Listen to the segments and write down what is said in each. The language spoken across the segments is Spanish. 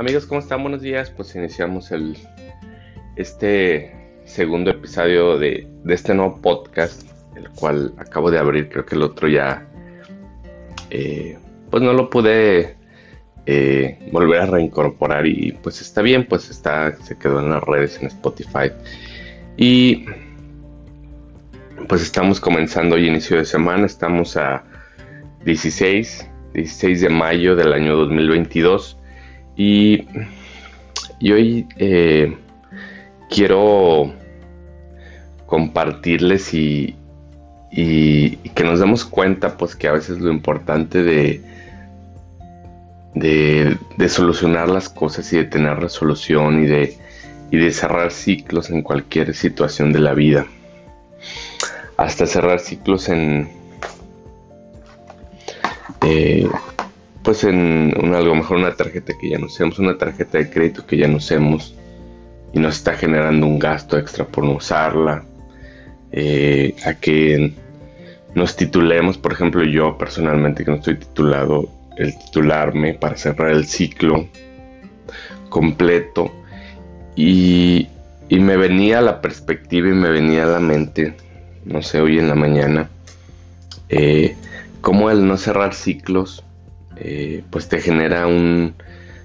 Amigos, ¿cómo están? Buenos días. Pues iniciamos el, este segundo episodio de, este nuevo podcast, el cual acabo de abrir. Creo que el otro ya, eh, pues no lo pude eh, volver a reincorporar y pues está bien, pues está, se quedó en las redes, en Spotify. Y pues estamos comenzando hoy inicio de semana, estamos a 16, 16 de mayo del año 2022. Y, hoy eh, quiero compartirles y, que nos demos cuenta pues que a veces lo importante de, de, solucionar las cosas y de tener resolución y de, y de cerrar ciclos en cualquier situación de la vida. Hasta cerrar ciclos en, eh, pues en una, a lo mejor una tarjeta que ya no usemos, una tarjeta de crédito que ya no usemos y nos está generando un gasto extra por no usarla, eh, a que nos titulemos, por ejemplo yo personalmente que no estoy titulado, el titularme para cerrar el ciclo completo y, y me venía la perspectiva y me venía a la mente, no sé, hoy en la mañana, eh, como el no cerrar ciclos eh, pues te genera un...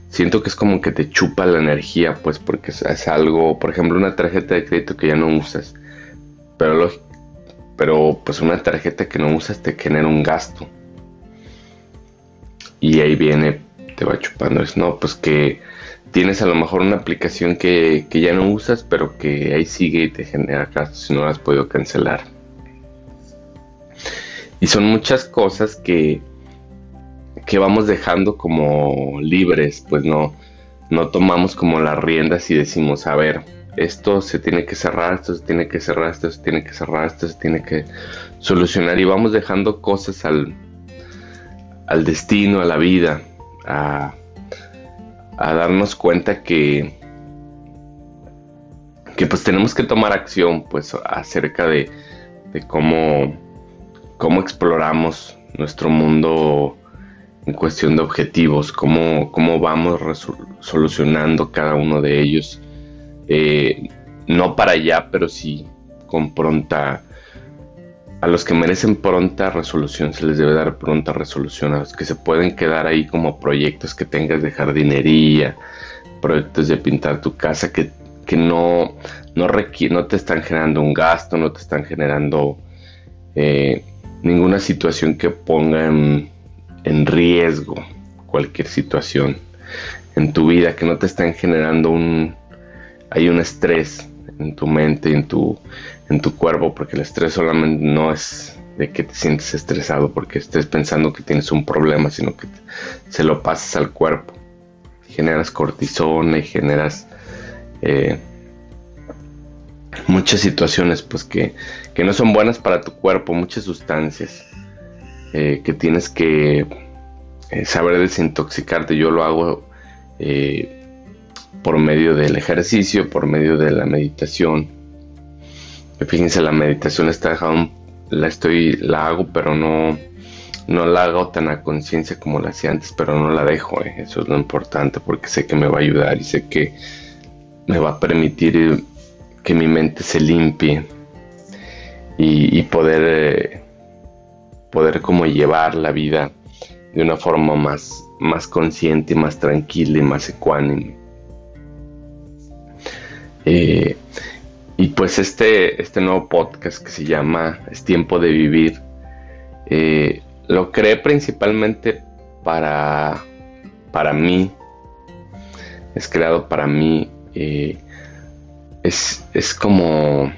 Siento que es como que te chupa la energía, pues porque es, algo, por ejemplo, una tarjeta de crédito que ya no usas, pero, pero pues una tarjeta que no usas te genera un gasto. Y ahí viene, te va chupando, es no, pues que tienes a lo mejor una aplicación que, que ya no usas, pero que ahí sigue y te genera gastos si no la has podido cancelar. Y son muchas cosas que, que vamos dejando como libres, pues no, no tomamos como las riendas y decimos, a ver, esto se tiene que cerrar, esto se tiene que cerrar, esto se tiene que cerrar, esto se tiene que solucionar y vamos dejando cosas al, al destino, a la vida, a, a darnos cuenta que, que pues tenemos que tomar acción pues acerca de, de cómo, cómo exploramos nuestro mundo en cuestión de objetivos, cómo, cómo vamos solucionando cada uno de ellos. Eh, no para allá, pero sí con pronta... A los que merecen pronta resolución se les debe dar pronta resolución. A los que se pueden quedar ahí como proyectos que tengas de jardinería, proyectos de pintar tu casa que, no, no, no te están generando un gasto, no te están generando eh, ninguna situación que ponga en riesgo cualquier situación en tu vida que no te están generando un hay un estrés en tu mente en tu en tu cuerpo porque el estrés solamente no es de que te sientes estresado porque estés pensando que tienes un problema sino que se lo pasas al cuerpo. Generas cortisona y generas eh, muchas situaciones pues que, que, no son buenas para tu cuerpo muchas sustancias eh, que tienes que eh, saber desintoxicarte. Yo lo hago eh, por medio del ejercicio, por medio de la meditación. Fíjense, la meditación está la estoy, la hago, pero no, no la hago tan a conciencia como la hacía antes, pero no la dejo. Eso es lo importante porque sé que me va a ayudar y sé que me va a permitir que mi mente se limpie y, poder poder como llevar la vida de una forma más, más consciente, más tranquila y más ecuánime. Eh, y pues este, este nuevo podcast que se llama Es tiempo de vivir, eh, lo creé principalmente para, para mí, es creado para mí, eh, es, es como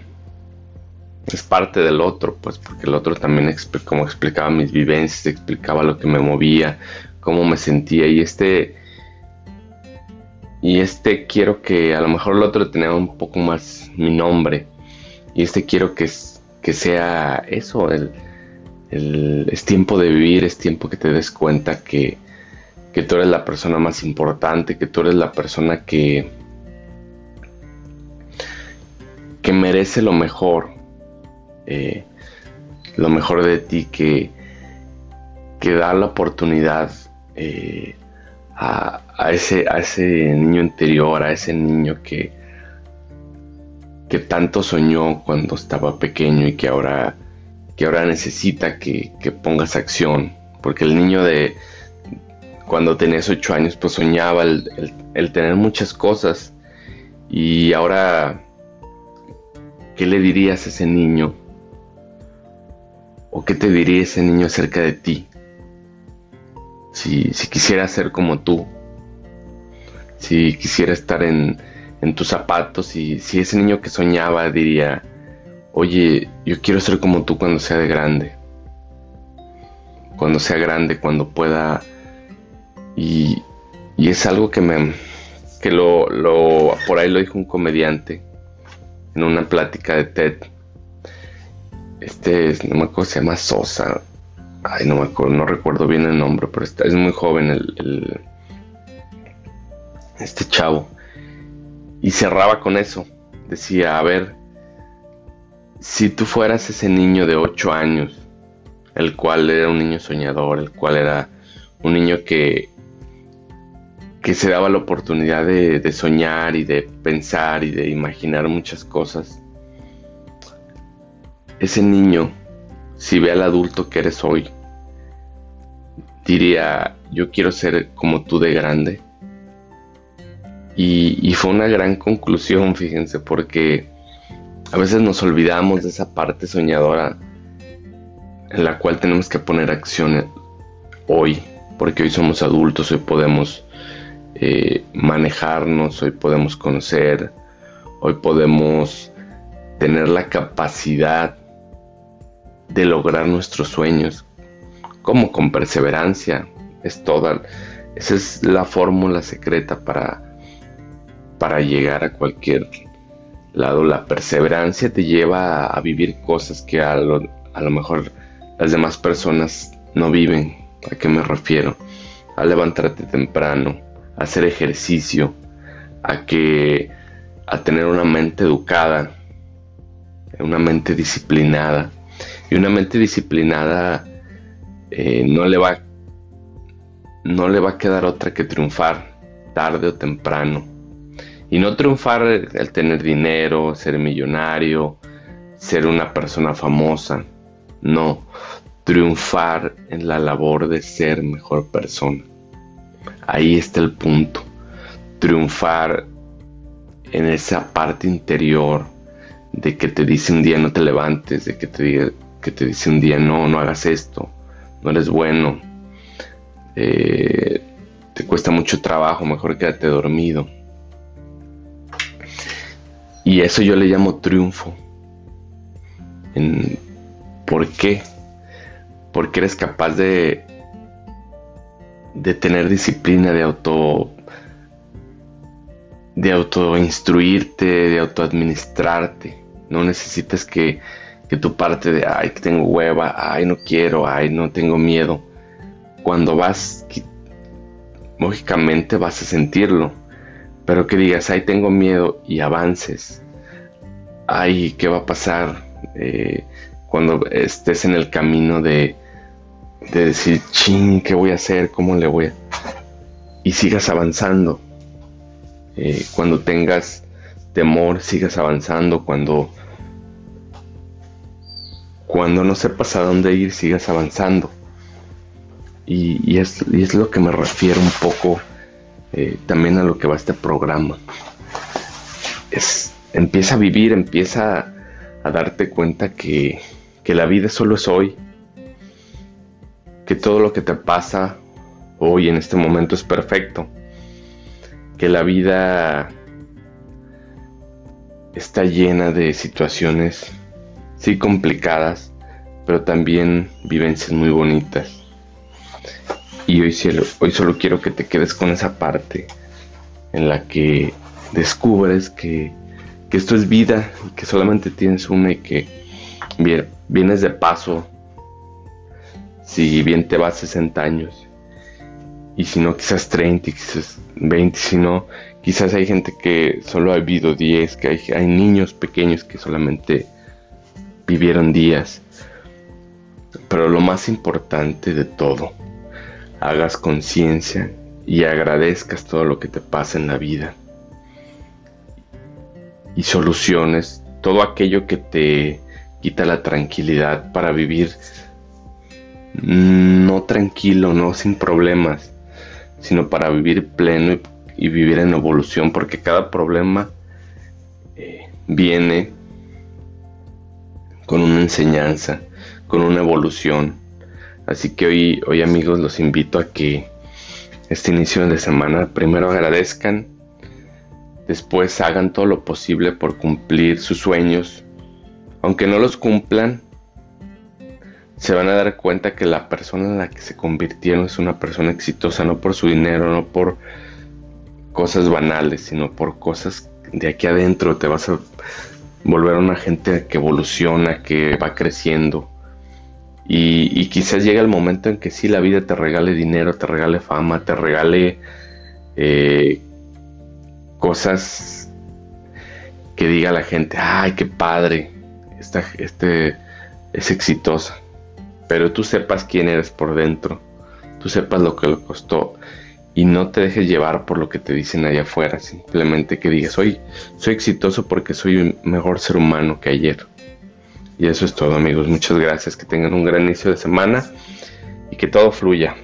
es parte del otro, pues porque el otro también como explicaba mis vivencias, explicaba lo que me movía, cómo me sentía y este y este quiero que a lo mejor el otro tenía un poco más mi nombre y este quiero que, que sea eso, el, es tiempo de vivir, es tiempo que te des cuenta que, que tú eres la persona más importante, que tú eres la persona que, que merece lo mejor, eh, lo mejor de ti, que, que da la oportunidad eh, a, a, ese, a ese niño interior, a ese niño que, que tanto soñó cuando estaba pequeño y que ahora, que ahora necesita que, pongas acción. Porque el niño de cuando tenías ocho años pues soñaba el, tener muchas cosas y ahora ¿qué le dirías a ese niño? ¿O qué te diría ese niño acerca de ti? Si, si quisiera ser como tú, si quisiera estar en, tus zapatos y si ese niño que soñaba diría, oye, yo quiero ser como tú cuando sea de grande. Cuando sea grande, cuando pueda... Y, es algo que me... que lo... por ahí lo dijo un comediante en una plática de TED. Este, no me acuerdo, se llama Sosa. Ay, no me acuerdo, no recuerdo bien el nombre, pero está, es muy joven el este chavo. Y cerraba con eso. Decía, a ver, si tú fueras ese niño de 8 años, el cual era un niño soñador, el cual era un niño que, que se daba la oportunidad de soñar y de pensar y de imaginar muchas cosas, ese niño, si ve al adulto que eres hoy, diría, yo quiero ser como tú de grande. Y, fue una gran conclusión, fíjense, porque a veces nos olvidamos de esa parte soñadora en la cual tenemos que poner acción hoy, porque hoy somos adultos, hoy podemos eh, manejarnos, hoy podemos conocer, hoy podemos tener la capacidad de lograr nuestros sueños, como con perseverancia, es toda, esa es la fórmula secreta para para llegar a cualquier lado. La perseverancia te lleva a, vivir cosas que a lo, mejor las demás personas no viven. ¿A qué me refiero? A levantarte temprano, a hacer ejercicio, a que a tener una mente educada, una mente disciplinada. Y una mente disciplinada eh, no le va no le va a quedar otra que triunfar tarde o temprano y no triunfar el tener dinero, ser millonario, ser una persona famosa. No, triunfar en la labor de ser mejor persona. Ahí está el punto. Triunfar en esa parte interior de que te dice un día no te levantes, de que te, que te dice un día no, no hagas esto, no eres bueno, eh, te cuesta mucho trabajo, mejor quédate dormido. Y eso yo le llamo triunfo. ¿Por qué? Porque eres capaz de, de tener disciplina, de auto de autoinstruirte, de autoadministrarte. No necesitas que, que tu parte de, ay, que tengo hueva, ay, no quiero, ay, no tengo miedo. Cuando vas, lógicamente vas a sentirlo pero que digas, ay, tengo miedo y avances. Ay, ¿qué va a pasar eh, cuando estés en el camino de, de decir, ching, ¿qué voy a hacer? ¿Cómo le voy a...? Y sigas avanzando. Eh, cuando tengas temor, sigas avanzando. Cuando, cuando no sepas a dónde ir, sigas avanzando. Y, es, lo que me refiero un poco eh, también a lo que va este programa. Empieza a vivir, empieza a, darte cuenta que la vida solo es hoy, que todo lo que te pasa hoy en este momento es perfecto, que la vida está llena de situaciones, sí complicadas, pero también vivencias muy bonitas. Y hoy, hoy solo quiero que te quedes con esa parte en la que descubres que, esto es vida que solamente tienes una y que vienes de paso si bien te vas 60 años y si no quizás 30, quizás 20, si no quizás hay gente que solo ha vivido 10, que hay, hay niños pequeños que solamente vivieron días. Pero lo más importante de todo hagas conciencia y agradezcas todo lo que te pasa en la vida y soluciones todo aquello que te quita la tranquilidad para vivir no tranquilo, no sin problemas, sino para vivir pleno y, vivir en evolución, porque cada problema eh, viene con una enseñanza, con una evolución. Así que hoy, hoy amigos los invito a que este inicio de semana primero agradezcan, después hagan todo lo posible por cumplir sus sueños, aunque no los cumplan, se van a dar cuenta que la persona en la que se convirtieron es una persona exitosa, no por su dinero, no por cosas banales, sino por cosas de aquí adentro. Te vas a volver una gente que evoluciona, que va creciendo. Y, quizás llegue el momento en que sí la vida te regale dinero, te regale fama, te regale eh, cosas que diga la gente, ay, qué padre, esta, este es exitosa pero tú sepas quién eres por dentro, tú sepas lo que le costó y no te dejes llevar por lo que te dicen allá afuera, simplemente que digas, soy, soy exitoso porque soy un mejor ser humano que ayer. Y eso es todo amigos, muchas gracias, que tengan un gran inicio de semana y que todo fluya.